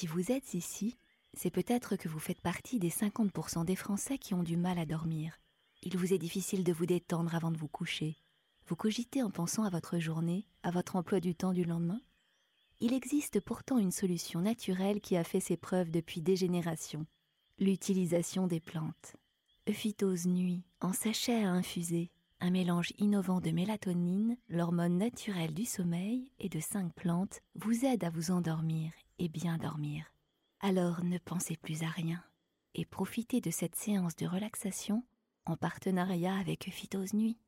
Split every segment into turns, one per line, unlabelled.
Si vous êtes ici, c'est peut-être que vous faites partie des 50% des Français qui ont du mal à dormir. Il vous est difficile de vous détendre avant de vous coucher. Vous cogitez en pensant à votre journée, à votre emploi du temps du lendemain Il existe pourtant une solution naturelle qui a fait ses preuves depuis des générations. L'utilisation des plantes. Euphytose nuit, en sachet à infuser, un mélange innovant de mélatonine, l'hormone naturelle du sommeil, et de cinq plantes vous aide à vous endormir et bien dormir. Alors ne pensez plus à rien et profitez de cette séance de relaxation en partenariat avec Phytose Nuit.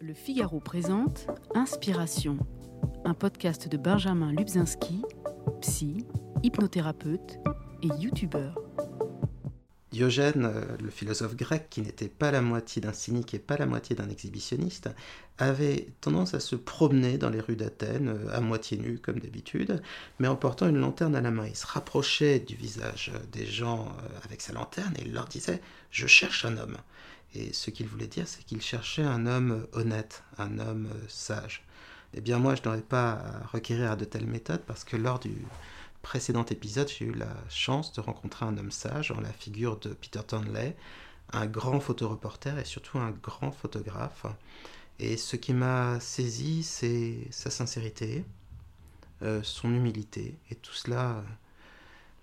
Le Figaro présente Inspiration, un podcast de Benjamin Lubzinski, psy, hypnothérapeute et youtubeur.
Diogène, euh, le philosophe grec, qui n'était pas la moitié d'un cynique et pas la moitié d'un exhibitionniste, avait tendance à se promener dans les rues d'Athènes, euh, à moitié nu comme d'habitude, mais en portant une lanterne à la main. Il se rapprochait du visage des gens euh, avec sa lanterne et il leur disait ⁇ Je cherche un homme ⁇ Et ce qu'il voulait dire, c'est qu'il cherchait un homme honnête, un homme sage. Eh bien moi, je n'aurais pas à requérir de telles méthodes parce que lors du précédent épisode, j'ai eu la chance de rencontrer un homme sage en la figure de Peter Tonley, un grand photoreporter et surtout un grand photographe. Et ce qui m'a saisi, c'est sa sincérité, euh, son humilité, et tout cela,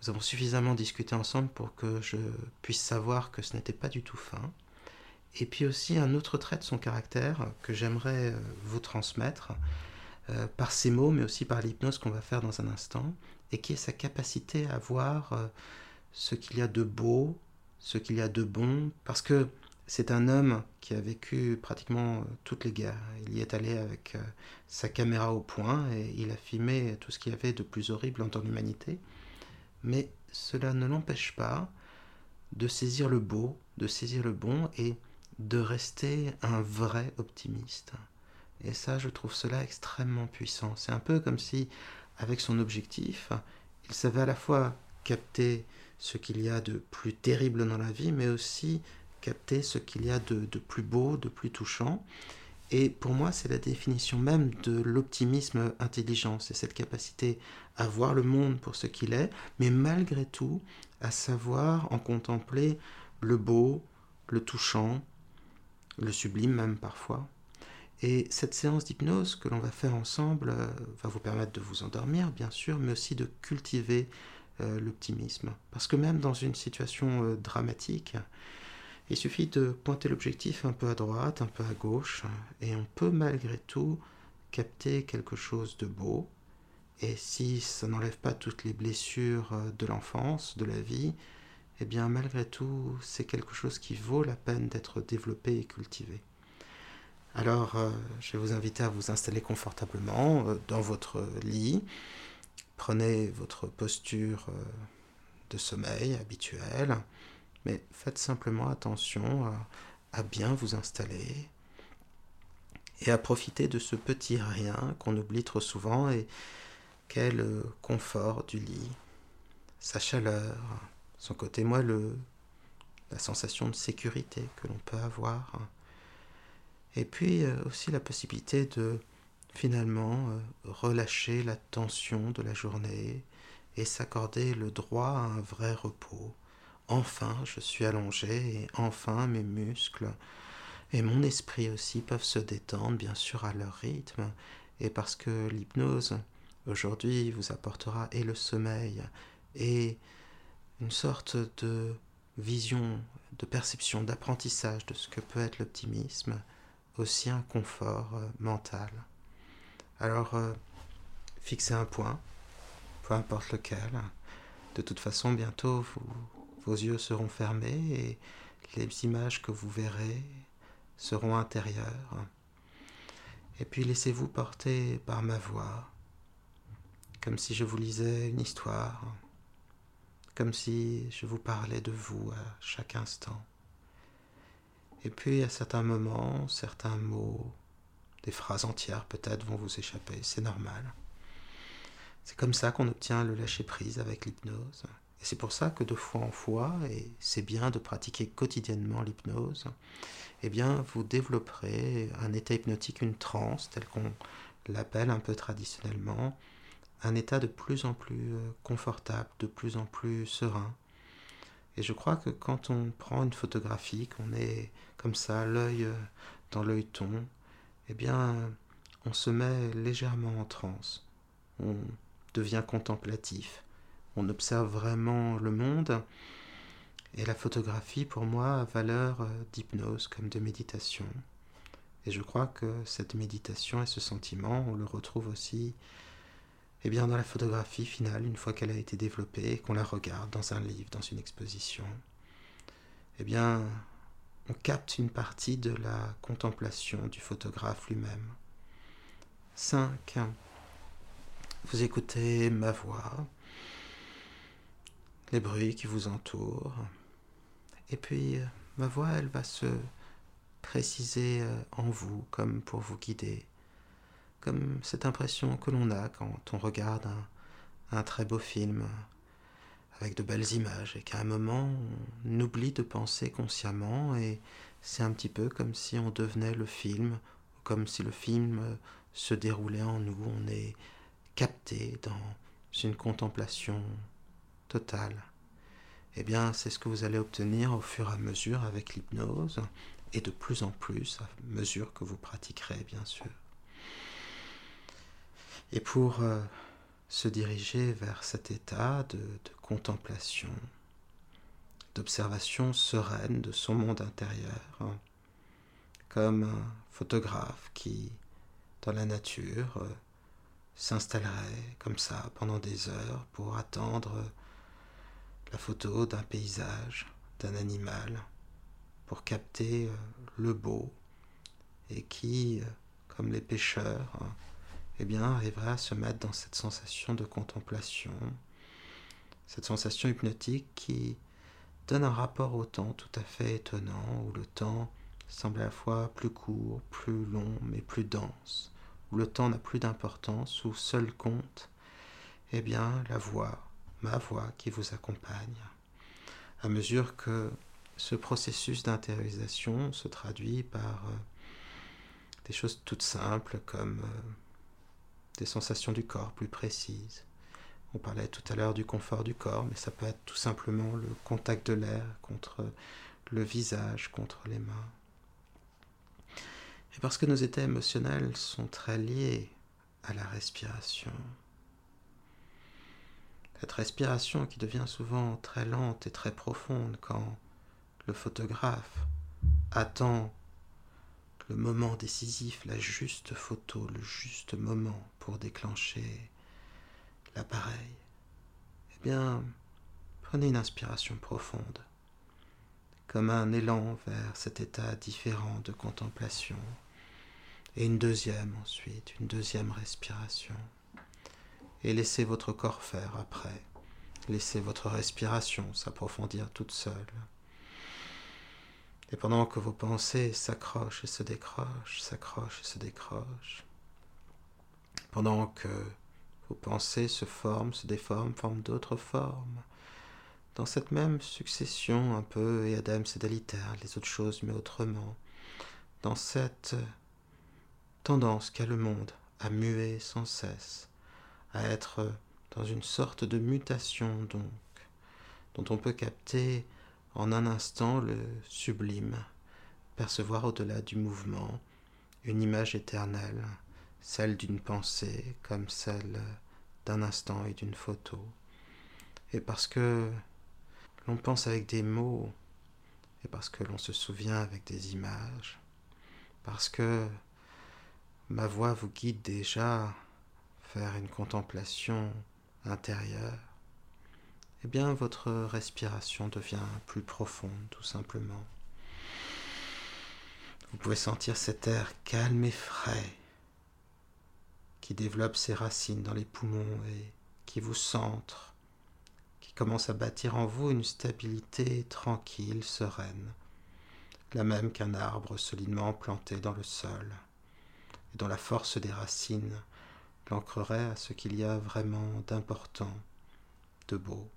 nous avons suffisamment discuté ensemble pour que je puisse savoir que ce n'était pas du tout fin. Et puis aussi un autre trait de son caractère que j'aimerais euh, vous transmettre, euh, par ces mots, mais aussi par l'hypnose qu'on va faire dans un instant, et qui est sa capacité à voir euh, ce qu'il y a de beau, ce qu'il y a de bon, parce que c'est un homme qui a vécu pratiquement euh, toutes les guerres. Il y est allé avec sa caméra au point et il a filmé tout ce qu'il y avait de plus horrible en l'humanité. Mais cela ne l'empêche pas de saisir le beau, de saisir le bon et de rester un vrai optimiste. Et ça, je trouve cela extrêmement puissant. C'est un peu comme si avec son objectif, il savait à la fois capter ce qu'il y a de plus terrible dans la vie, mais aussi capter ce qu'il y a de, plus beau, de plus touchant. Et pour moi, c'est la définition même de l'optimisme intelligent, c'est cette capacité à voir le monde pour ce qu'il est, mais malgré tout à savoir en contempler le beau, le touchant, le sublime même parfois. Et cette séance d'hypnose que l'on va faire ensemble euh, va vous permettre de vous endormir, bien sûr, mais aussi de cultiver euh, l'optimisme. Parce que même dans une situation euh, dramatique, il suffit de pointer l'objectif un peu à droite, un peu à gauche, et on peut malgré tout capter quelque chose de beau. Et si ça n'enlève pas toutes les blessures de l'enfance, de la vie, eh bien malgré tout, c'est quelque chose qui vaut la peine d'être développé et cultivé. Alors, euh, je vais vous inviter à vous installer confortablement euh, dans votre lit. Prenez votre posture euh, de sommeil habituelle, mais faites simplement attention à, bien vous installer et à profiter de ce petit rien qu'on oublie trop souvent et qu'est le confort du lit, sa chaleur, son côté moelleux, la sensation de sécurité que l'on peut avoir. Et puis euh, aussi la possibilité de finalement euh, relâcher la tension de la journée et s'accorder le droit à un vrai repos. Enfin, je suis allongé et enfin mes muscles et mon esprit aussi peuvent se détendre, bien sûr, à leur rythme. Et parce que l'hypnose, aujourd'hui, vous apportera et le sommeil et une sorte de vision, de perception, d'apprentissage de ce que peut être l'optimisme, aussi un confort euh, mental. Alors, euh, fixez un point, peu importe lequel. De toute façon, bientôt, vos yeux seront fermés et les images que vous verrez seront intérieures. Et puis laissez-vous porter par ma voix, comme si je vous lisais une histoire, comme si je vous parlais de vous à chaque instant. Et puis à certains moments, certains mots, des phrases entières peut-être vont vous échapper, c'est normal. C'est comme ça qu'on obtient le lâcher-prise avec l'hypnose. Et c'est pour ça que de fois en fois, et c'est bien de pratiquer quotidiennement l'hypnose, eh bien vous développerez un état hypnotique, une transe, tel qu'on l'appelle un peu traditionnellement, un état de plus en plus euh, confortable, de plus en plus serein. Et je crois que quand on prend une photographie, qu'on est comme ça, l'œil euh, dans l'œil ton, eh bien, on se met légèrement en transe. On devient contemplatif. On observe vraiment le monde. Et la photographie, pour moi, a valeur euh, d'hypnose comme de méditation. Et je crois que cette méditation et ce sentiment, on le retrouve aussi eh bien, dans la photographie finale, une fois qu'elle a été développée qu'on la regarde dans un livre, dans une exposition, eh bien, on capte une partie de la contemplation du photographe lui-même. 5. Vous écoutez ma voix, les bruits qui vous entourent, et puis ma voix, elle va se préciser euh, en vous comme pour vous guider comme cette impression que l'on a quand on regarde un, très beau film avec de belles images et qu'à un moment on oublie de penser consciemment et c'est un petit peu comme si on devenait le film, comme si le film se déroulait en nous, on est capté dans une contemplation totale. Eh bien, c'est ce que vous allez obtenir au fur et à mesure avec l'hypnose et de plus en plus à mesure que vous pratiquerez, bien sûr. Et pour euh, se diriger vers cet état de, contemplation, d'observation sereine de son monde intérieur, hein, comme un photographe qui, dans la nature, euh, s'installerait comme ça pendant des heures pour attendre la photo d'un paysage, d'un animal, pour capter euh, le beau, et qui, comme les pêcheurs, hein, eh bien, arriverait à se mettre dans cette sensation de contemplation, cette sensation hypnotique qui donne un rapport au temps tout à fait étonnant, où le temps semble à la fois plus court, plus long, mais plus dense, où le temps n'a plus d'importance, où seul compte, eh bien, la voix, ma voix qui vous accompagne, à mesure que ce processus d'intériorisation se traduit par euh, des choses toutes simples comme euh, des sensations du corps plus précises. On parlait tout à l'heure du confort du corps, mais ça peut être tout simplement le contact de l'air contre le visage, contre les mains. Et parce que nos états émotionnels sont très liés à la respiration. Cette respiration qui devient souvent très lente et très profonde quand le photographe attend le moment décisif, la juste photo, le juste moment pour déclencher l'appareil, eh bien, prenez une inspiration profonde, comme un élan vers cet état différent de contemplation, et une deuxième ensuite, une deuxième respiration, et laissez votre corps faire après, laissez votre respiration s'approfondir toute seule. Et pendant que vos pensées s'accrochent et se décrochent, s'accrochent et se décrochent, pendant que vos pensées se forment, se déforment, forment d'autres formes, dans cette même succession un peu et Adam sédalitaire, les autres choses mais autrement, dans cette tendance qu'a le monde à muer sans cesse, à être dans une sorte de mutation donc, dont on peut capter en un instant le sublime, percevoir au-delà du mouvement une image éternelle, celle d'une pensée comme celle d'un instant et d'une photo. Et parce que l'on pense avec des mots, et parce que l'on se souvient avec des images, parce que ma voix vous guide déjà faire une contemplation intérieure, eh bien votre respiration devient plus profonde tout simplement. Vous pouvez sentir cet air calme et frais qui développe ses racines dans les poumons et qui vous centre, qui commence à bâtir en vous une stabilité tranquille, sereine, la même qu'un arbre solidement planté dans le sol, et dont la force des racines l'ancrerait à ce qu'il y a vraiment d'important, de beau.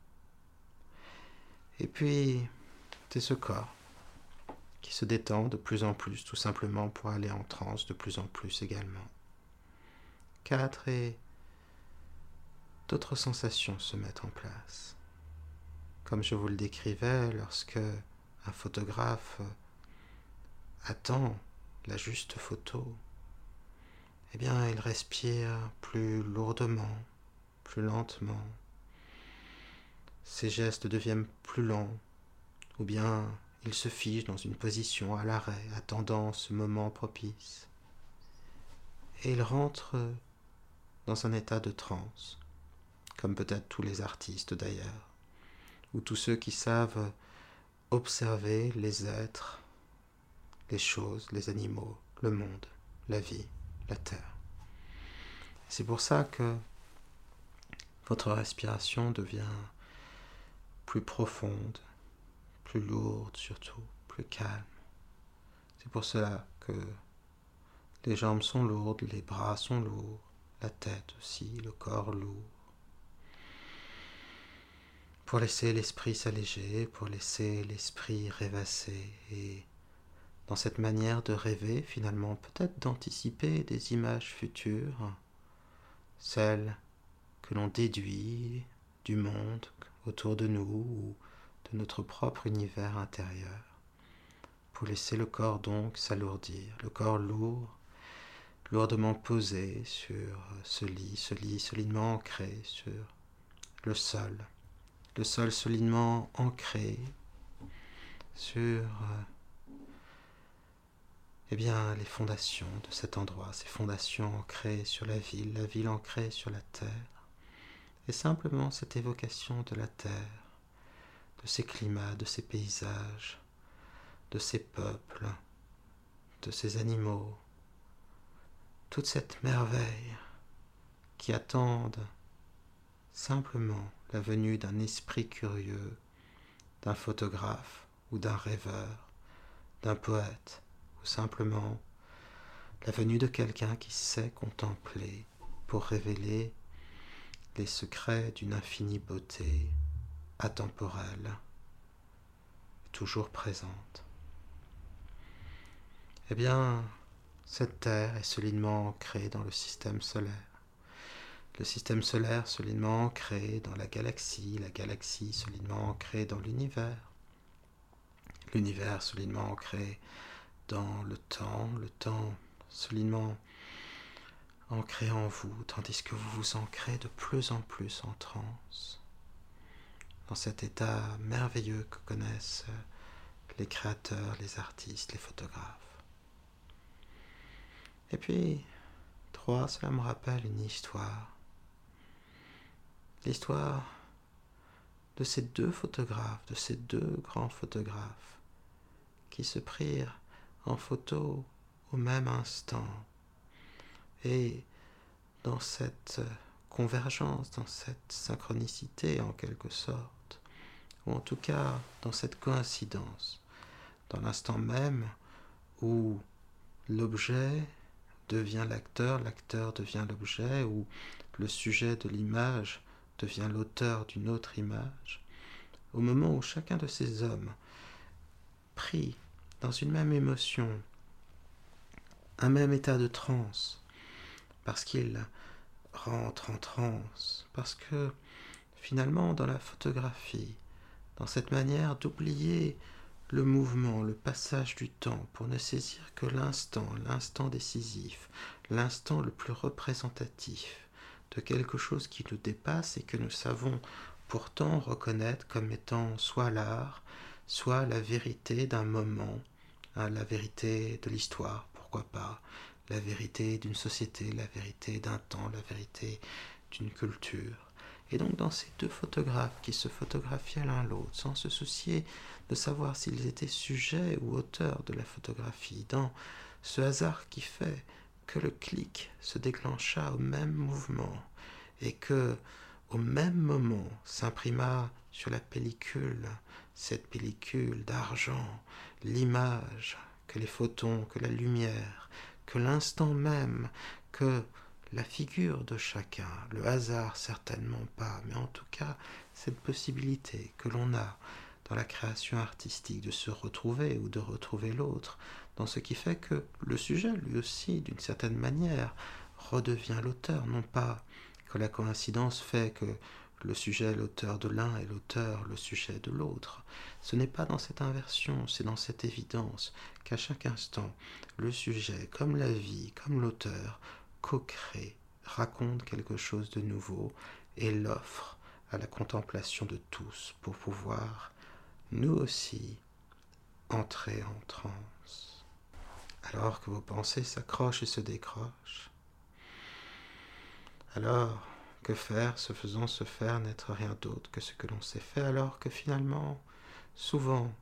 Et puis, c'est ce corps qui se détend de plus en plus, tout simplement pour aller en transe de plus en plus également. 4 et d'autres sensations se mettent en place. Comme je vous le décrivais, lorsque un photographe attend la juste photo, eh bien, il respire plus lourdement, plus lentement. Ses gestes deviennent plus lents, ou bien il se fige dans une position à l'arrêt, attendant ce moment propice. Et il rentre dans un état de transe, comme peut-être tous les artistes d'ailleurs, ou tous ceux qui savent observer les êtres, les choses, les animaux, le monde, la vie, la terre. C'est pour ça que votre respiration devient plus profonde, plus lourde surtout, plus calme. C'est pour cela que les jambes sont lourdes, les bras sont lourds, la tête aussi, le corps lourd. Pour laisser l'esprit s'alléger, pour laisser l'esprit rêvasser et dans cette manière de rêver, finalement, peut-être d'anticiper des images futures, celles que l'on déduit du monde autour de nous ou de notre propre univers intérieur, pour laisser le corps donc s'alourdir, le corps lourd, lourdement posé sur ce lit, ce lit solidement ancré sur le sol, le sol solidement ancré sur eh bien, les fondations de cet endroit, ces fondations ancrées sur la ville, la ville ancrée sur la terre, et simplement cette évocation de la terre, de ces climats, de ces paysages, de ces peuples, de ces animaux, toute cette merveille qui attendent simplement la venue d'un esprit curieux, d'un photographe ou d'un rêveur, d'un poète, simplement la venue de quelqu'un qui sait contempler pour révéler les secrets d'une infinie beauté atemporelle, toujours présente. Eh bien, cette Terre est solidement ancrée dans le système solaire. Le système solaire solidement ancré dans la galaxie, la galaxie solidement ancrée dans l'univers, l'univers solidement ancré dans le temps, le temps solidement ancré en vous, tandis que vous vous ancrez de plus en plus en transe, dans cet état merveilleux que connaissent les créateurs, les artistes, les photographes. Et puis, trois, cela me rappelle une histoire. L'histoire de ces deux photographes, de ces deux grands photographes, qui se prirent en photo au même instant. Et dans cette convergence, dans cette synchronicité en quelque sorte, ou en tout cas dans cette coïncidence, dans l'instant même où l'objet devient l'acteur, l'acteur devient l'objet, où le sujet de l'image devient l'auteur d'une autre image, au moment où chacun de ces hommes prit dans une même émotion, un même état de transe, parce qu'il rentre en transe, parce que finalement dans la photographie, dans cette manière d'oublier le mouvement, le passage du temps, pour ne saisir que l'instant, l'instant décisif, l'instant le plus représentatif de quelque chose qui nous dépasse et que nous savons pourtant reconnaître comme étant soit l'art, soit la vérité d'un moment, hein, la vérité de l'histoire, pourquoi pas, la vérité d'une société, la vérité d'un temps, la vérité d'une culture. Et donc dans ces deux photographes qui se photographiaient l'un l'autre, sans se soucier de savoir s'ils étaient sujets ou auteurs de la photographie, dans ce hasard qui fait que le clic se déclencha au même mouvement et que au même moment s'imprima sur la pellicule cette pellicule d'argent, l'image, que les photons, que la lumière, que l'instant même, que la figure de chacun, le hasard certainement pas, mais en tout cas cette possibilité que l'on a dans la création artistique de se retrouver ou de retrouver l'autre, dans ce qui fait que le sujet lui aussi, d'une certaine manière, redevient l'auteur, non pas que la coïncidence fait que le sujet est l'auteur de l'un et l'auteur le sujet de l'autre. Ce n'est pas dans cette inversion, c'est dans cette évidence qu'à chaque instant, le sujet, comme la vie, comme l'auteur, co-crée, raconte quelque chose de nouveau et l'offre à la contemplation de tous pour pouvoir, nous aussi, entrer en transe. Alors que vos pensées s'accrochent et se décrochent, alors que faire, se faisant se faire, n'être rien d'autre que ce que l'on s'est fait, alors que finalement, souvent,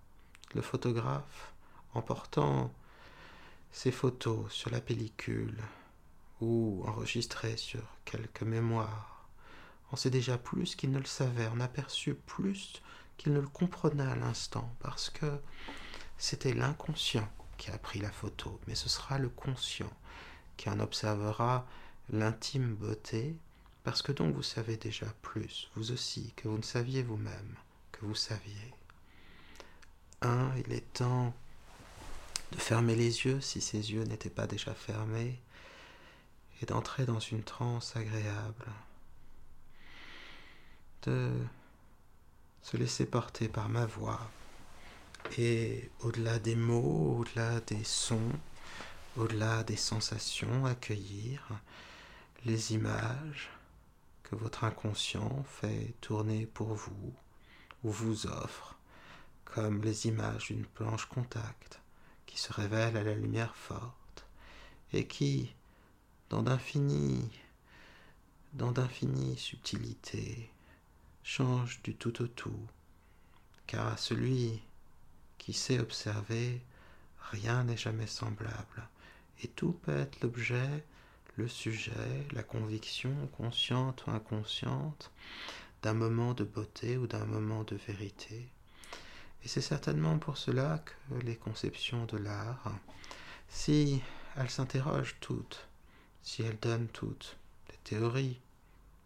le photographe, en portant ses photos sur la pellicule ou enregistrées sur quelques mémoires, on sait déjà plus qu'il ne le savait, on aperçut plus qu'il ne le comprenait à l'instant, parce que c'était l'inconscient qui a pris la photo, mais ce sera le conscient qui en observera l'intime beauté parce que donc vous savez déjà plus, vous aussi, que vous ne saviez vous-même, que vous saviez. Un, il est temps de fermer les yeux si ces yeux n'étaient pas déjà fermés, et d'entrer dans une transe agréable, de se laisser porter par ma voix, et au-delà des mots, au-delà des sons, au-delà des sensations, accueillir les images, que votre inconscient fait tourner pour vous ou vous offre, comme les images d'une planche contact qui se révèle à la lumière forte et qui, dans d'infinies dans d'infinies subtilités, change du tout au tout, car à celui qui sait observer, rien n'est jamais semblable, et tout peut être l'objet le sujet, la conviction, consciente ou inconsciente, d'un moment de beauté ou d'un moment de vérité. Et c'est certainement pour cela que les conceptions de l'art, si elles s'interrogent toutes, si elles donnent toutes des théories,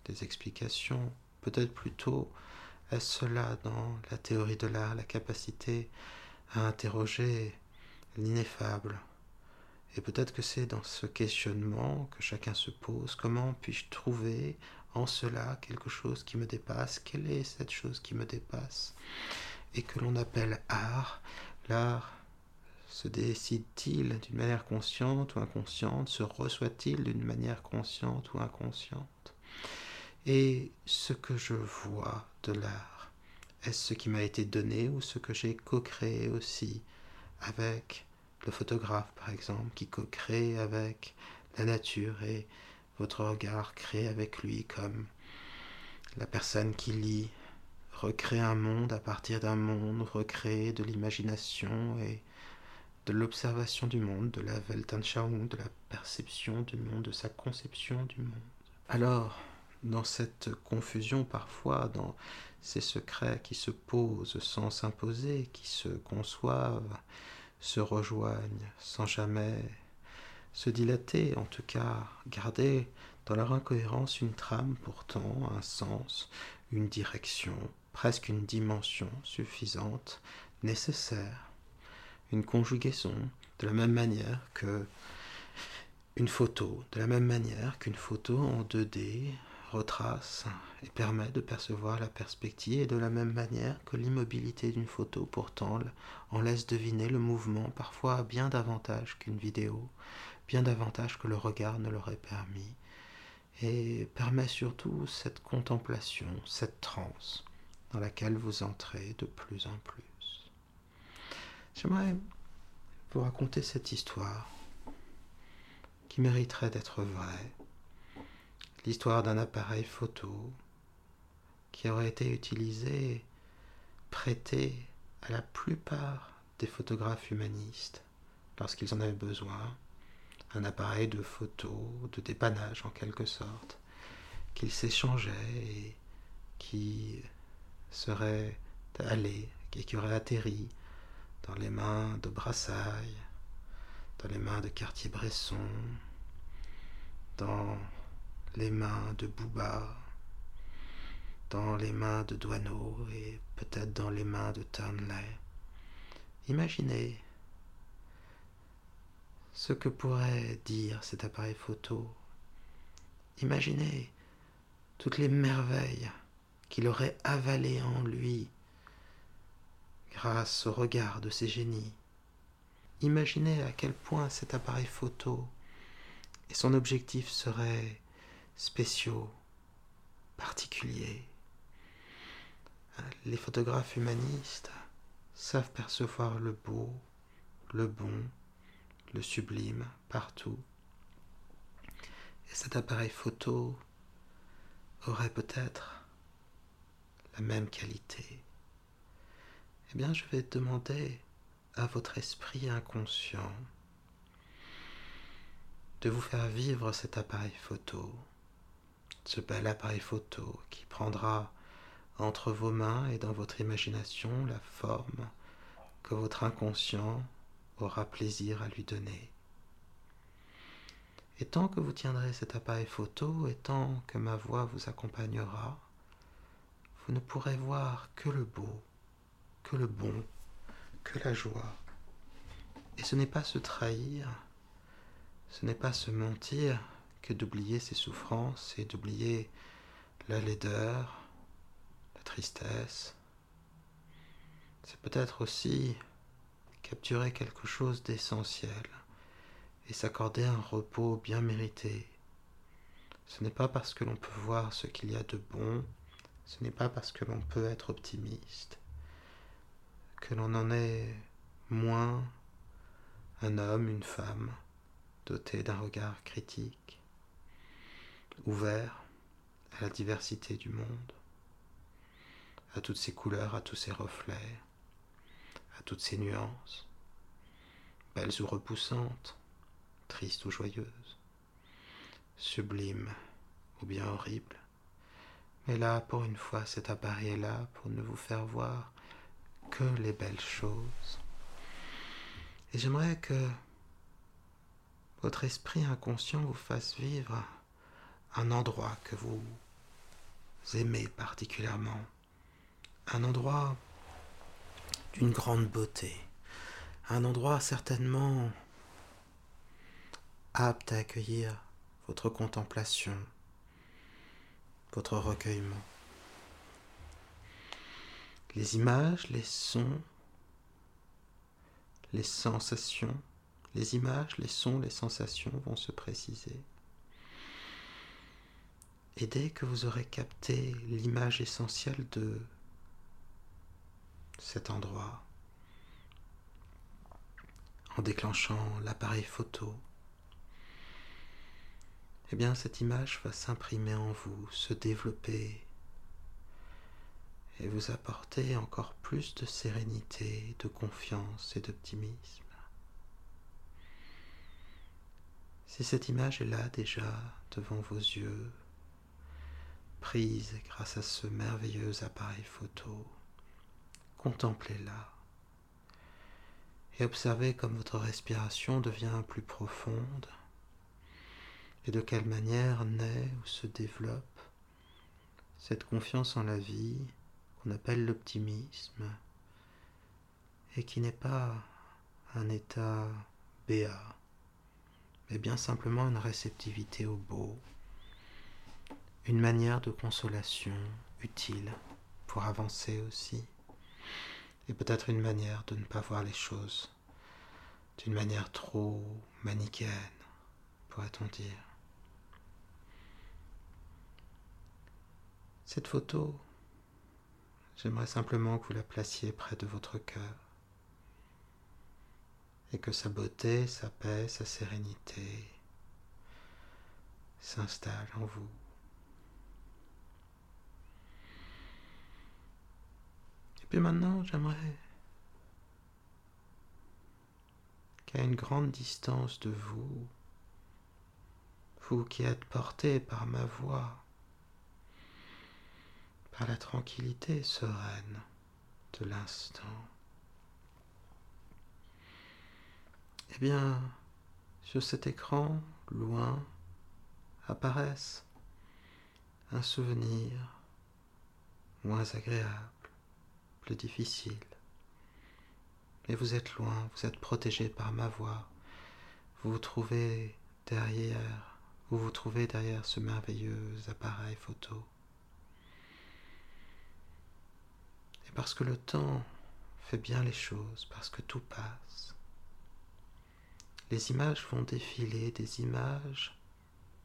des explications, peut-être plutôt est-ce cela dans la théorie de l'art, la capacité à interroger l'ineffable, et peut-être que c'est dans ce questionnement que chacun se pose, comment puis-je trouver en cela quelque chose qui me dépasse? Quelle est cette chose qui me dépasse? Et que l'on appelle art. L'art se décide-t-il d'une manière consciente ou inconsciente Se reçoit-il d'une manière consciente ou inconsciente? Et ce que je vois de l'art, est-ce ce qui m'a été donné ou ce que j'ai co-créé aussi avec le photographe par exemple, qui co-crée avec la nature et votre regard crée avec lui comme la personne qui lit, recrée un monde à partir d'un monde, recrée de l'imagination et de l'observation du monde, de la Weltanschauung, de la perception du monde, de sa conception du monde. Alors, dans cette confusion parfois, dans ces secrets qui se posent sans s'imposer, qui se conçoivent, se rejoignent sans jamais se dilater, en tout cas garder dans leur incohérence une trame pourtant, un sens, une direction, presque une dimension suffisante, nécessaire, une conjugaison, de la même manière que une photo, de la même manière qu'une photo en 2D retrace et permet de percevoir la perspective et de la même manière que l'immobilité d'une photo pourtant en laisse deviner le mouvement parfois bien davantage qu'une vidéo, bien davantage que le regard ne l'aurait permis, et permet surtout cette contemplation, cette transe dans laquelle vous entrez de plus en plus. J'aimerais vous raconter cette histoire qui mériterait d'être vraie. L'histoire d'un appareil photo qui aurait été utilisé, prêté à la plupart des photographes humanistes lorsqu'ils en avaient besoin, un appareil de photo, de dépannage en quelque sorte, qu'ils s'échangeaient et qui serait allé, qui aurait atterri dans les mains de Brassailles, dans les mains de Cartier-Bresson, dans les mains de Bouba, dans les mains de Douaneau et peut-être dans les mains de Turnley. Imaginez ce que pourrait dire cet appareil photo. Imaginez toutes les merveilles qu'il aurait avalées en lui grâce au regard de ces génies. Imaginez à quel point cet appareil photo et son objectif seraient spéciaux, particuliers. Les photographes humanistes savent percevoir le beau, le bon, le sublime partout. Et cet appareil photo aurait peut-être la même qualité. Eh bien, je vais demander à votre esprit inconscient de vous faire vivre cet appareil photo, ce bel appareil photo qui prendra entre vos mains et dans votre imagination la forme que votre inconscient aura plaisir à lui donner. Et tant que vous tiendrez cet appareil photo et tant que ma voix vous accompagnera, vous ne pourrez voir que le beau, que le bon, que la joie. Et ce n'est pas se trahir, ce n'est pas se mentir que d'oublier ses souffrances et d'oublier la laideur, la tristesse. C'est peut-être aussi capturer quelque chose d'essentiel et s'accorder un repos bien mérité. Ce n'est pas parce que l'on peut voir ce qu'il y a de bon, ce n'est pas parce que l'on peut être optimiste, que l'on en est moins un homme, une femme, doté d'un regard critique, ouvert à la diversité du monde, à toutes ses couleurs, à tous ses reflets, à toutes ses nuances, belles ou repoussantes, tristes ou joyeuses, sublimes ou bien horribles. Mais là, pour une fois, cet appareil est là pour ne vous faire voir les belles choses. Et j'aimerais que votre esprit inconscient vous fasse vivre un endroit que vous aimez particulièrement, un endroit d'une grande beauté, un endroit certainement apte à accueillir votre contemplation, votre recueillement. Les images, les sons, les sensations, les images, les sons, les sensations vont se préciser. Et dès que vous aurez capté l'image essentielle de cet endroit, en déclenchant l'appareil photo, eh bien cette image va s'imprimer en vous, se développer et vous apporter encore plus de sérénité, de confiance et d'optimisme. Si cette image est là déjà devant vos yeux, prise grâce à ce merveilleux appareil photo, contemplez-la et observez comme votre respiration devient plus profonde et de quelle manière naît ou se développe cette confiance en la vie appelle l'optimisme et qui n'est pas un état béat mais bien simplement une réceptivité au beau, une manière de consolation utile pour avancer aussi, et peut-être une manière de ne pas voir les choses d'une manière trop manichéenne, pourrait-on dire. Cette photo, j'aimerais simplement que vous la placiez près de votre cœur et que sa beauté, sa paix, sa sérénité s'installent en vous. Et puis maintenant, j'aimerais qu'à une grande distance de vous, vous qui êtes porté par ma voix, par la tranquillité sereine de l'instant, Eh bien, sur cet écran, loin, apparaissent un souvenir moins agréable, plus difficile. Mais vous êtes loin, vous êtes protégé par ma voix. Vous vous trouvez derrière, vous vous trouvez derrière ce merveilleux appareil photo. Parce que le temps fait bien les choses, parce que tout passe. Les images vont défiler, des images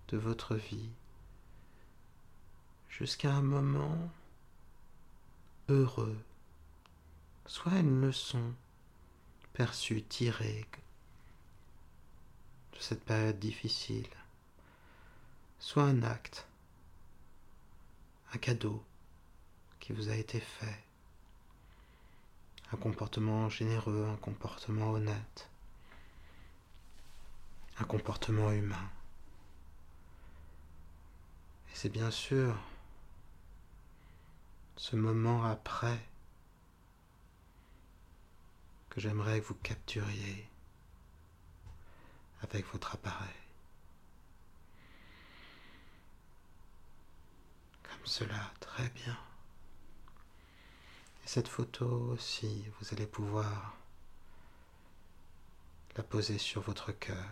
de votre vie, jusqu'à un moment heureux, soit une leçon perçue, tirée de cette période difficile, soit un acte, un cadeau qui vous a été fait, un comportement généreux, un comportement honnête, un comportement humain. Et c'est bien sûr ce moment après que j'aimerais que vous capturiez avec votre appareil. Comme cela, très bien. Et cette photo aussi, vous allez pouvoir la poser sur votre cœur,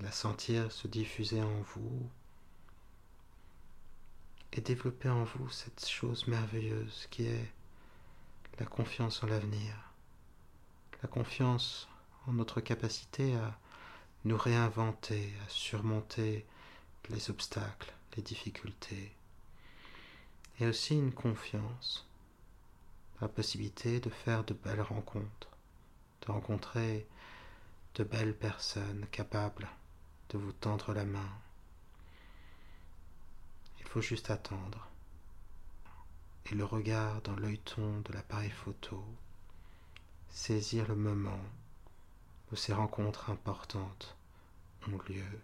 la sentir se diffuser en vous et développer en vous cette chose merveilleuse qui est la confiance en l'avenir, la confiance en notre capacité à nous réinventer, à surmonter les obstacles, les difficultés, et aussi une confiance possibilité de faire de belles rencontres, de rencontrer de belles personnes capables de vous tendre la main. Il faut juste attendre. Et le regard dans l'œilleton de l'appareil photo, saisir le moment où ces rencontres importantes ont lieu.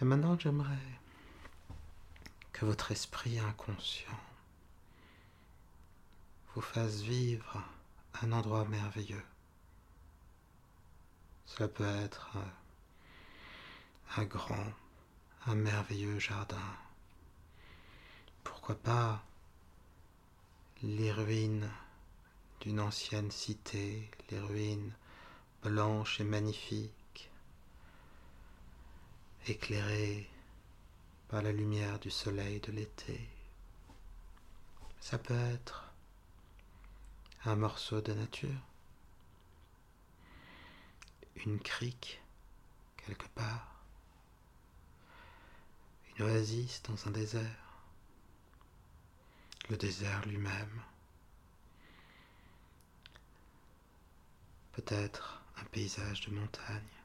Et maintenant, j'aimerais votre esprit inconscient vous fasse vivre un endroit merveilleux. Cela peut être un grand, un merveilleux jardin. Pourquoi pas les ruines d'une ancienne cité, les ruines blanches et magnifiques, éclairées par la lumière du soleil de l'été. Ça peut être un morceau de nature, une crique quelque part, une oasis dans un désert, le désert lui-même, peut-être un paysage de montagne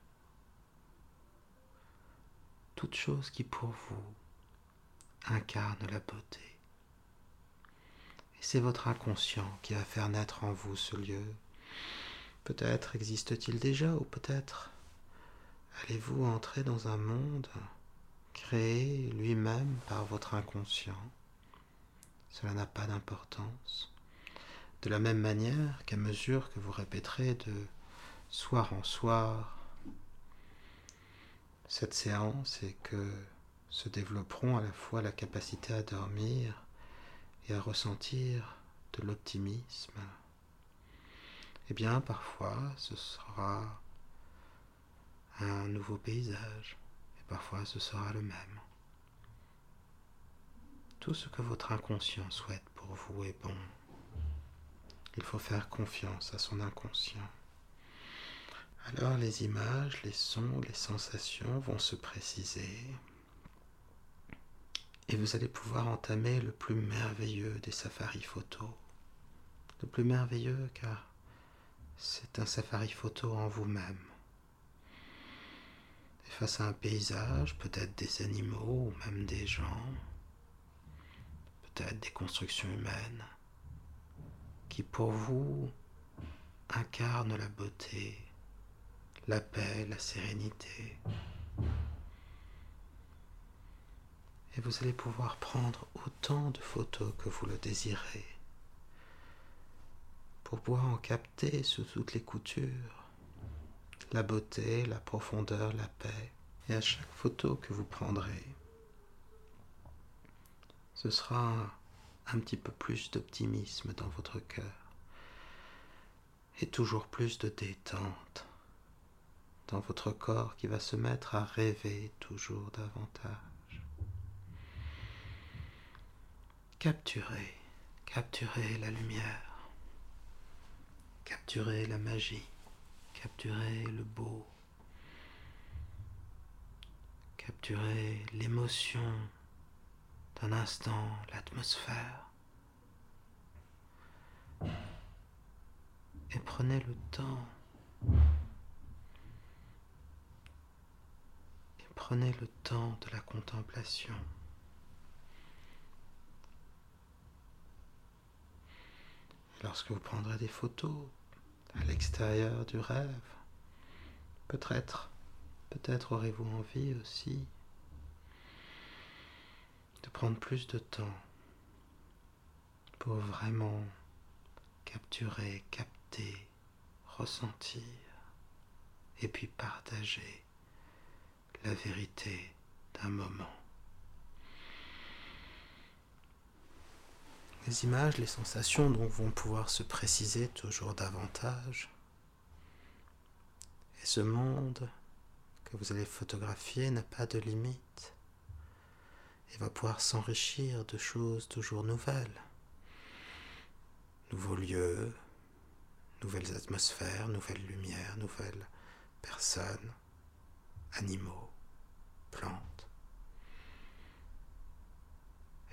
toute chose qui pour vous incarne la beauté. Et c'est votre inconscient qui va faire naître en vous ce lieu. Peut-être existe-t-il déjà, ou peut-être allez-vous entrer dans un monde créé lui-même par votre inconscient. Cela n'a pas d'importance. De la même manière qu'à mesure que vous répéterez de soir en soir, cette séance et que se développeront à la fois la capacité à dormir et à ressentir de l'optimisme. Eh bien, parfois, ce sera un nouveau paysage, et parfois ce sera le même. Tout ce que votre inconscient souhaite pour vous est bon. Il faut faire confiance à son inconscient. Alors les images, les sons, les sensations vont se préciser et vous allez pouvoir entamer le plus merveilleux des safaris photos. Le plus merveilleux car c'est un safari photo en vous-même. Face à un paysage, peut-être des animaux ou même des gens, peut-être des constructions humaines, qui pour vous incarnent la beauté, la paix, la sérénité. Et vous allez pouvoir prendre autant de photos que vous le désirez pour pouvoir en capter sous toutes les coutures la beauté, la profondeur, la paix. Et à chaque photo que vous prendrez, ce sera un petit peu plus d'optimisme dans votre cœur et toujours plus de détente dans votre corps qui va se mettre à rêver toujours davantage. capturer, capturer la lumière, capturer la magie, capturer le beau, capturer l'émotion d'un instant, l'atmosphère. Et prenez le temps. Prenez le temps de la contemplation. lorsque vous prendrez des photos à l'extérieur du rêve, peut-être, peut-être aurez-vous envie aussi de prendre plus de temps pour vraiment capturer, capter, ressentir et puis partager la vérité d'un moment. Les images, les sensations donc vont pouvoir se préciser toujours davantage. Et ce monde que vous allez photographier n'a pas de limite et va pouvoir s'enrichir de choses toujours nouvelles. Nouveaux lieux, nouvelles atmosphères, nouvelles lumières, nouvelles personnes, animaux,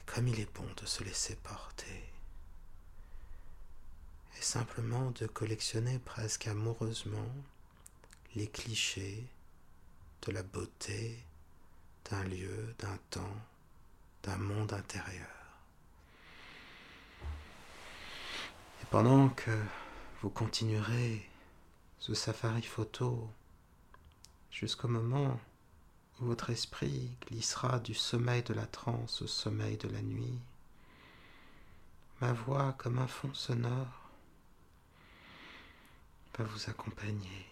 comme il est bon de se laisser porter, et simplement de collectionner presque amoureusement les clichés de la beauté d'un lieu, d'un temps, d'un monde intérieur. Et pendant que vous continuerez ce safari photo jusqu'au moment votre esprit glissera du sommeil de la transe au sommeil de la nuit. Ma voix, comme un fond sonore, va vous accompagner,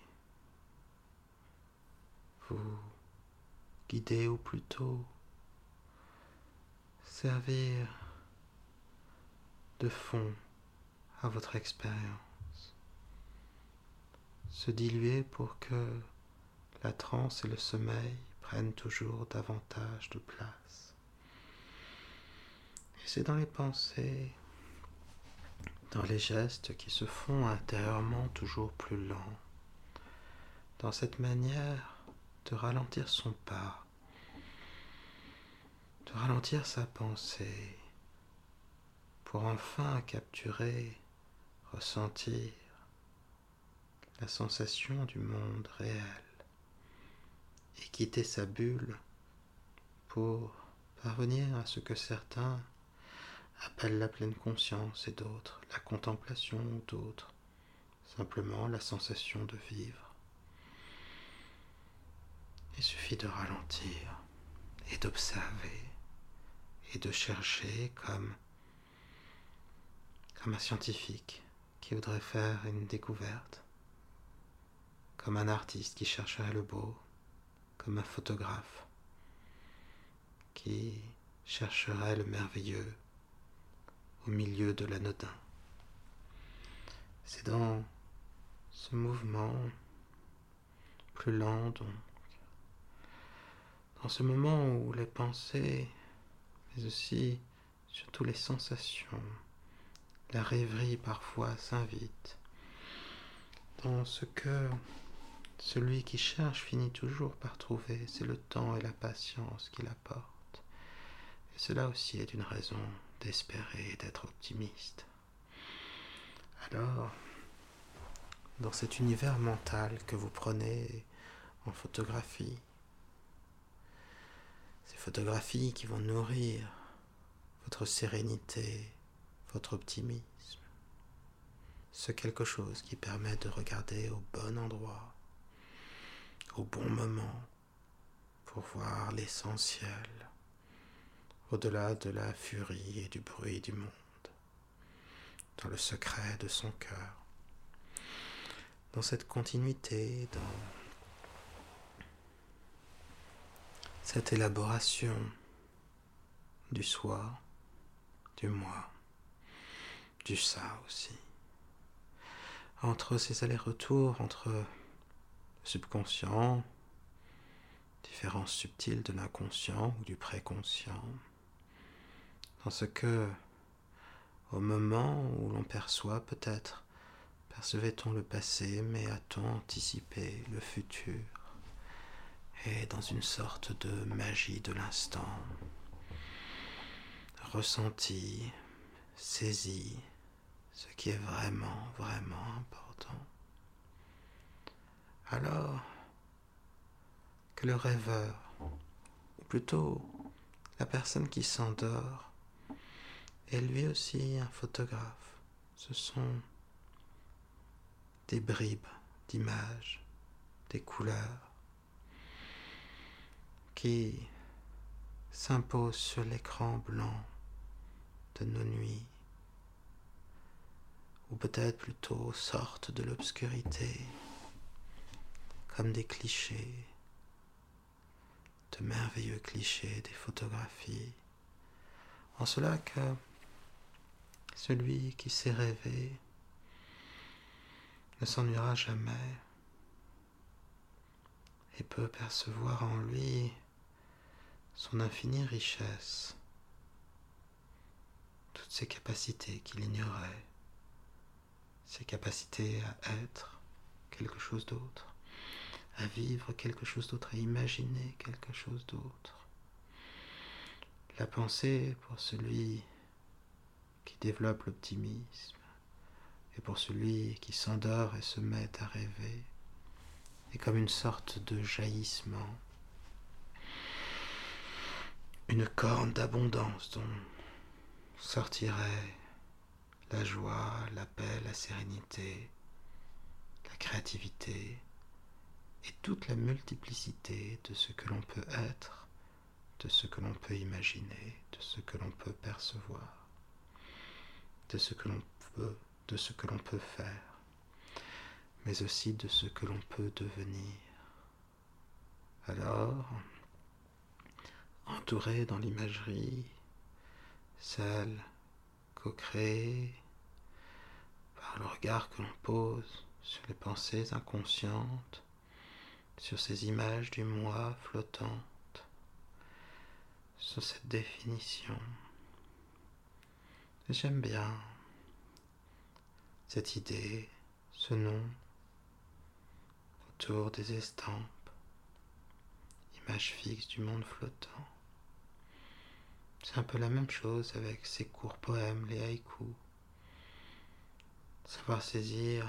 vous guider ou plutôt servir de fond à votre expérience, se diluer pour que la transe et le sommeil prennent toujours davantage de place. Et c'est dans les pensées, dans les gestes qui se font intérieurement toujours plus lents, dans cette manière de ralentir son pas, de ralentir sa pensée, pour enfin capturer, ressentir la sensation du monde réel et quitter sa bulle pour parvenir à ce que certains appellent la pleine conscience et d'autres la contemplation d'autres simplement la sensation de vivre. Il suffit de ralentir et d'observer et de chercher comme, comme un scientifique qui voudrait faire une découverte, comme un artiste qui chercherait le beau, comme un photographe qui chercherait le merveilleux au milieu de l'anodin. C'est dans ce mouvement plus lent dans ce moment où les pensées, mais aussi surtout les sensations, la rêverie parfois s'invitent, dans ce cœur celui qui cherche finit toujours par trouver, c'est le temps et la patience qui l'apportent. Et cela aussi est une raison d'espérer et d'être optimiste. Alors, dans cet univers mental que vous prenez en photographie, ces photographies qui vont nourrir votre sérénité, votre optimisme, ce quelque chose qui permet de regarder au bon endroit, au bon moment pour voir l'essentiel au-delà de la furie et du bruit du monde, dans le secret de son cœur, dans cette continuité, dans cette élaboration du soi, du moi, du ça aussi, entre ces allers-retours, entre subconscient, différence subtile de l'inconscient ou du préconscient, dans ce que Au moment où l'on perçoit peut-être, percevait-on le passé, mais a-t-on anticipé le futur? Et dans une sorte de magie de l'instant, ressenti, saisi ce qui est vraiment, vraiment important. Alors que le rêveur, ou plutôt la personne qui s'endort, est lui aussi un photographe. Ce sont des bribes d'images, des couleurs qui s'imposent sur l'écran blanc de nos nuits, ou peut-être plutôt sortent de l'obscurité, comme des clichés, de merveilleux clichés des photographies, en cela que celui qui sait rêver ne s'ennuiera jamais et peut percevoir en lui son infinie richesse, toutes ses capacités qu'il ignorait, ses capacités à être quelque chose d'autre, à vivre quelque chose d'autre, à imaginer quelque chose d'autre. La pensée pour celui qui développe l'optimisme et pour celui qui s'endort et se met à rêver est comme une sorte de jaillissement, une corne d'abondance dont sortirait la joie, la paix, la sérénité, la créativité et toute la multiplicité de ce que l'on peut être, de ce que l'on peut imaginer, de ce que l'on peut percevoir de ce que l'on peut, de ce que l'on peut faire, mais aussi de ce que l'on peut devenir. Alors, entouré dans l'imagerie, celle co-créée par le regard que l'on pose sur les pensées inconscientes, sur ces images du moi flottantes, sur cette définition. J'aime bien cette idée, ce nom, autour des estampes, image fixe du monde flottant. C'est un peu la même chose avec ces courts poèmes, les haïkus. Savoir saisir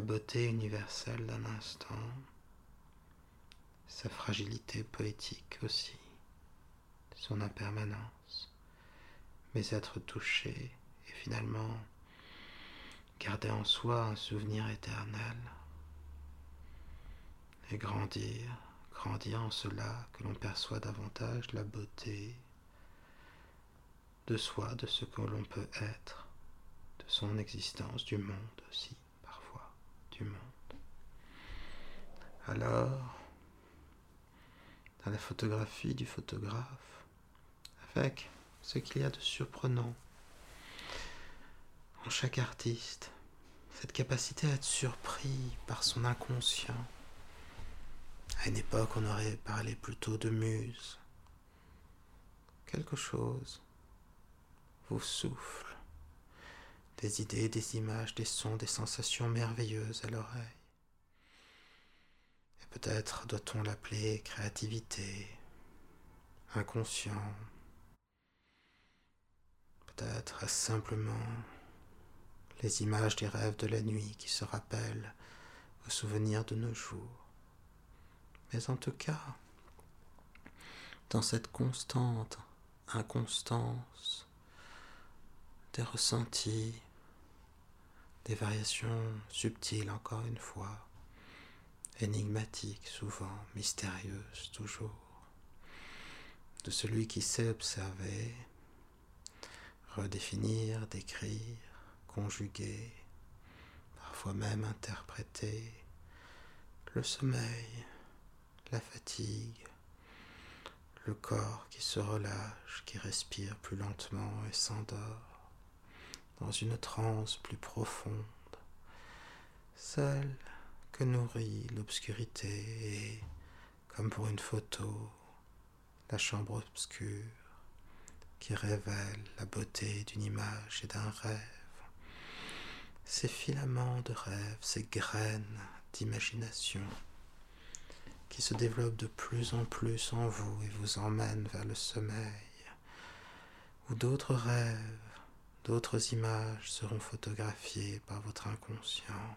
beauté universelle d'un instant, sa fragilité poétique aussi, son impermanence mais être touché et finalement garder en soi un souvenir éternel et grandir, grandir en cela que l'on perçoit davantage la beauté de soi, de ce que l'on peut être, de son existence, du monde aussi, Alors, dans la photographie du photographe, avec ce qu'il y a de surprenant en chaque artiste, cette capacité à être surpris par son inconscient. À une époque, on aurait parlé plutôt de muse. Quelque chose vous souffle des idées, des images, des sons, des sensations merveilleuses à l'oreille. Et peut-être doit-on l'appeler créativité, inconscient, peut-être simplement les images des rêves de la nuit qui se rappellent aux souvenirs de nos jours. Mais en tout cas, dans cette constante inconstance des ressentis, des variations subtiles encore une fois, énigmatiques souvent, mystérieuses toujours, de celui qui sait observer redéfinir, décrire, conjuguer, parfois même interpréter le sommeil, la fatigue, le corps qui se relâche, qui respire plus lentement et s'endort dans une transe plus profonde, celle que nourrit l'obscurité et, comme pour une photo, la chambre obscure qui révèlent la beauté d'une image et d'un rêve. Ces filaments de rêve, ces graines d'imagination qui se développent de plus en plus en vous et vous emmènent vers le sommeil, où d'autres rêves, d'autres images seront photographiées par votre inconscient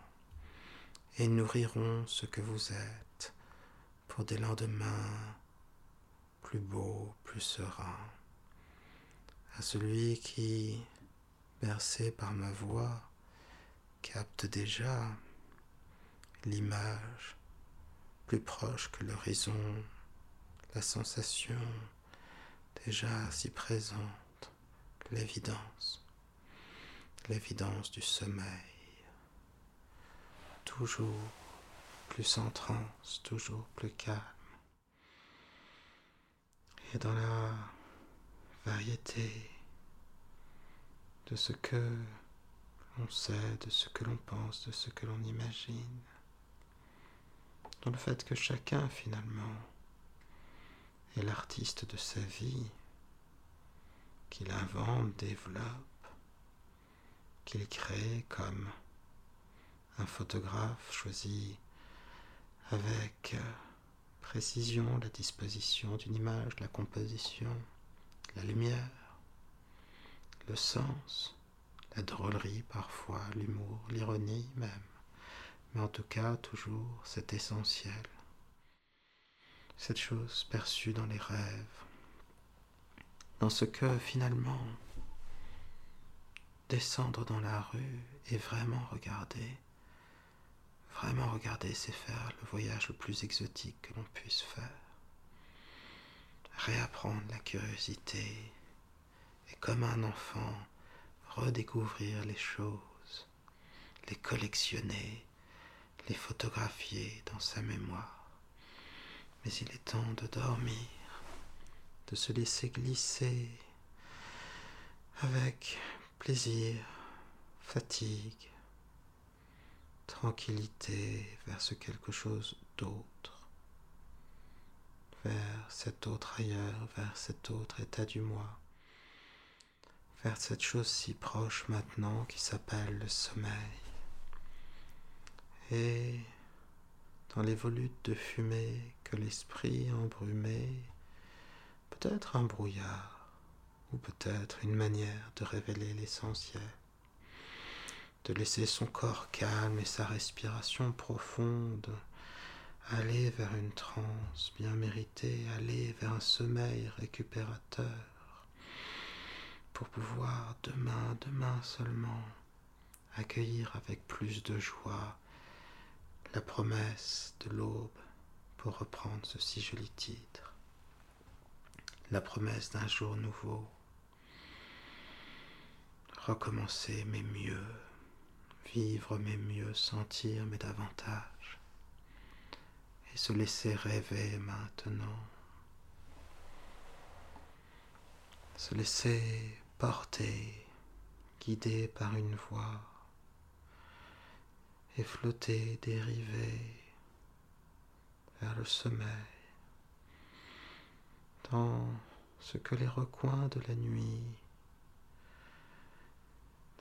et nourriront ce que vous êtes pour des lendemains plus beaux, plus sereins. À celui qui, bercé par ma voix, capte déjà l'image plus proche que l'horizon, la sensation déjà si présente, l'évidence, l'évidence du sommeil toujours plus en transe, toujours plus calme. Et dans la variété de ce que l'on sait, de ce que l'on pense, de ce que l'on imagine, dans le fait que chacun finalement est l'artiste de sa vie, qu'il invente, développe, qu'il crée comme un photographe choisit avec euh, précision la disposition d'une image, la composition, la lumière, le sens, la drôlerie parfois, l'humour, l'ironie même, mais en tout cas toujours cet essentiel, cette chose perçue dans les rêves, dans ce que finalement descendre dans la rue et vraiment regarder Vraiment regarder, c'est faire le voyage le plus exotique que l'on puisse faire. Réapprendre la curiosité et comme un enfant, redécouvrir les choses, les collectionner, les photographier dans sa mémoire. Mais il est temps de dormir, de se laisser glisser avec plaisir, fatigue, tranquillité vers ce quelque chose d'autre, vers cet autre ailleurs, vers cet autre état du moi, vers cette chose si proche maintenant qui s'appelle le sommeil. Et dans les volutes de fumée que l'esprit embrumé, peut-être un brouillard, ou peut-être une manière de révéler l'essentiel de laisser son corps calme et sa respiration profonde aller vers une transe bien méritée, aller vers un sommeil récupérateur, pour pouvoir demain, demain seulement, accueillir avec plus de joie la promesse de l'aube, pour reprendre ce si joli titre, la promesse d'un jour nouveau, recommencer mais mieux, vivre mais mieux, sentir mais davantage, et se laisser rêver maintenant, se laisser porter, guider par une voix, et flotter, dériver vers le sommeil, dans ce que les recoins de la nuit,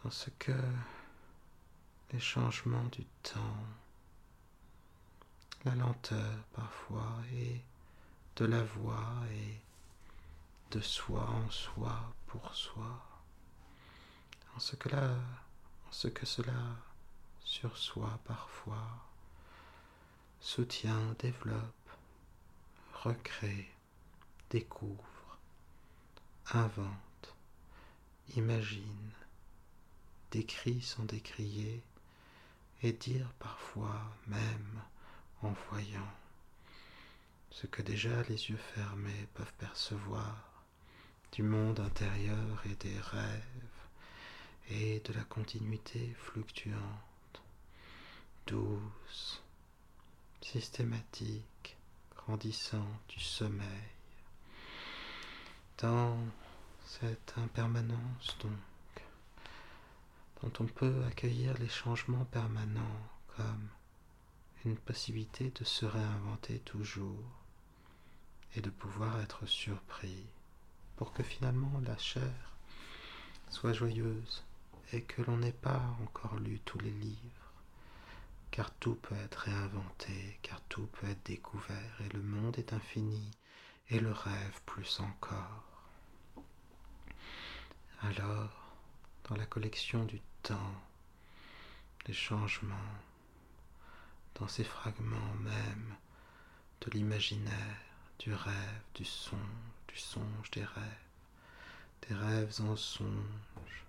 dans ce que les changements du temps, la lenteur parfois et de la voix et de soi en soi pour soi, en ce que là, en ce que cela sur soi parfois soutient, développe, recrée, découvre, invente, imagine, décrit sans décrier, et dire parfois même en voyant ce que déjà les yeux fermés peuvent percevoir du monde intérieur et des rêves et de la continuité fluctuante, douce, systématique, grandissante du sommeil. Dans cette impermanence donc, dont on peut accueillir les changements permanents comme une possibilité de se réinventer toujours et de pouvoir être surpris pour que finalement la chair soit joyeuse et que l'on n'ait pas encore lu tous les livres, car tout peut être réinventé, car tout peut être découvert, et le monde est infini, et le rêve plus encore. Alors, dans la collection du temps, des changements, dans ces fragments même de l'imaginaire, du rêve, du son, du songe des rêves, des rêves en songe,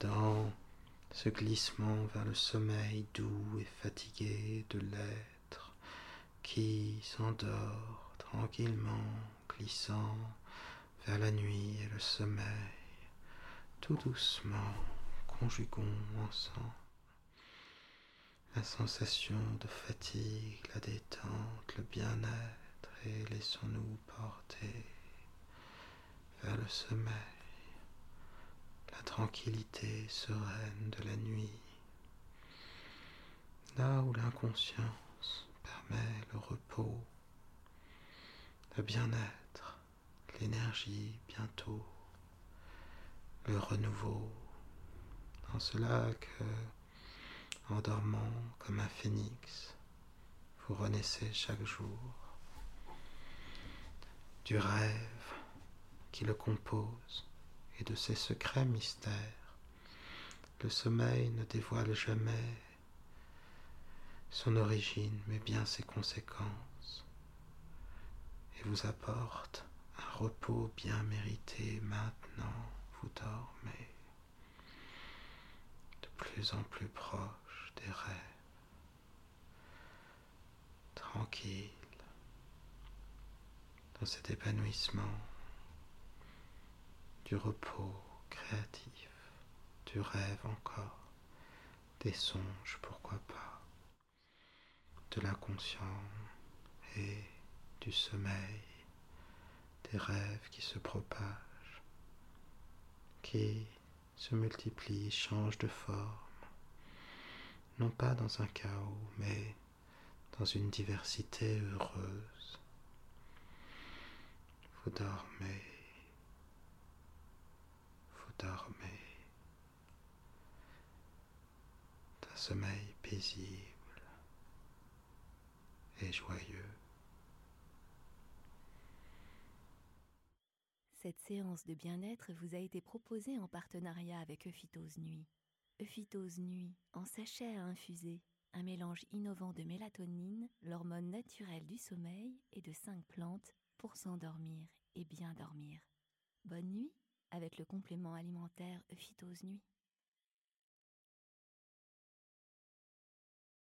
dans ce glissement vers le sommeil doux et fatigué de l'être qui s'endort tranquillement, glissant vers la nuit et le sommeil, tout doucement, conjuguons ensemble la sensation de fatigue, la détente, le bien-être et laissons-nous porter vers le sommeil, la tranquillité sereine de la nuit, là où l'inconscience permet le repos, le bien-être, l'énergie bientôt, le renouveau, dans cela que en dormant comme un phénix, vous renaissez chaque jour du rêve qui le compose et de ses secrets mystères. Le sommeil ne dévoile jamais son origine, mais bien ses conséquences, et vous apporte un repos bien mérité maintenant, vous dormez plus en plus proche des rêves, tranquille, dans cet épanouissement du repos créatif, du rêve encore, des songes, pourquoi pas, de l'inconscient et du sommeil, des rêves qui se propagent, qui se multiplient, changent de forme non pas dans un chaos, mais dans une diversité heureuse. Vous dormez, vous dormez d'un sommeil paisible et joyeux.
Cette séance de bien-être vous a été proposée en partenariat avec Euphytose Nuit. Euphytose Nuit, en sachet à infuser, un mélange innovant de mélatonine, l'hormone naturelle du sommeil, et de cinq plantes pour s'endormir et bien dormir. Bonne nuit avec le complément alimentaire Euphytose Nuit.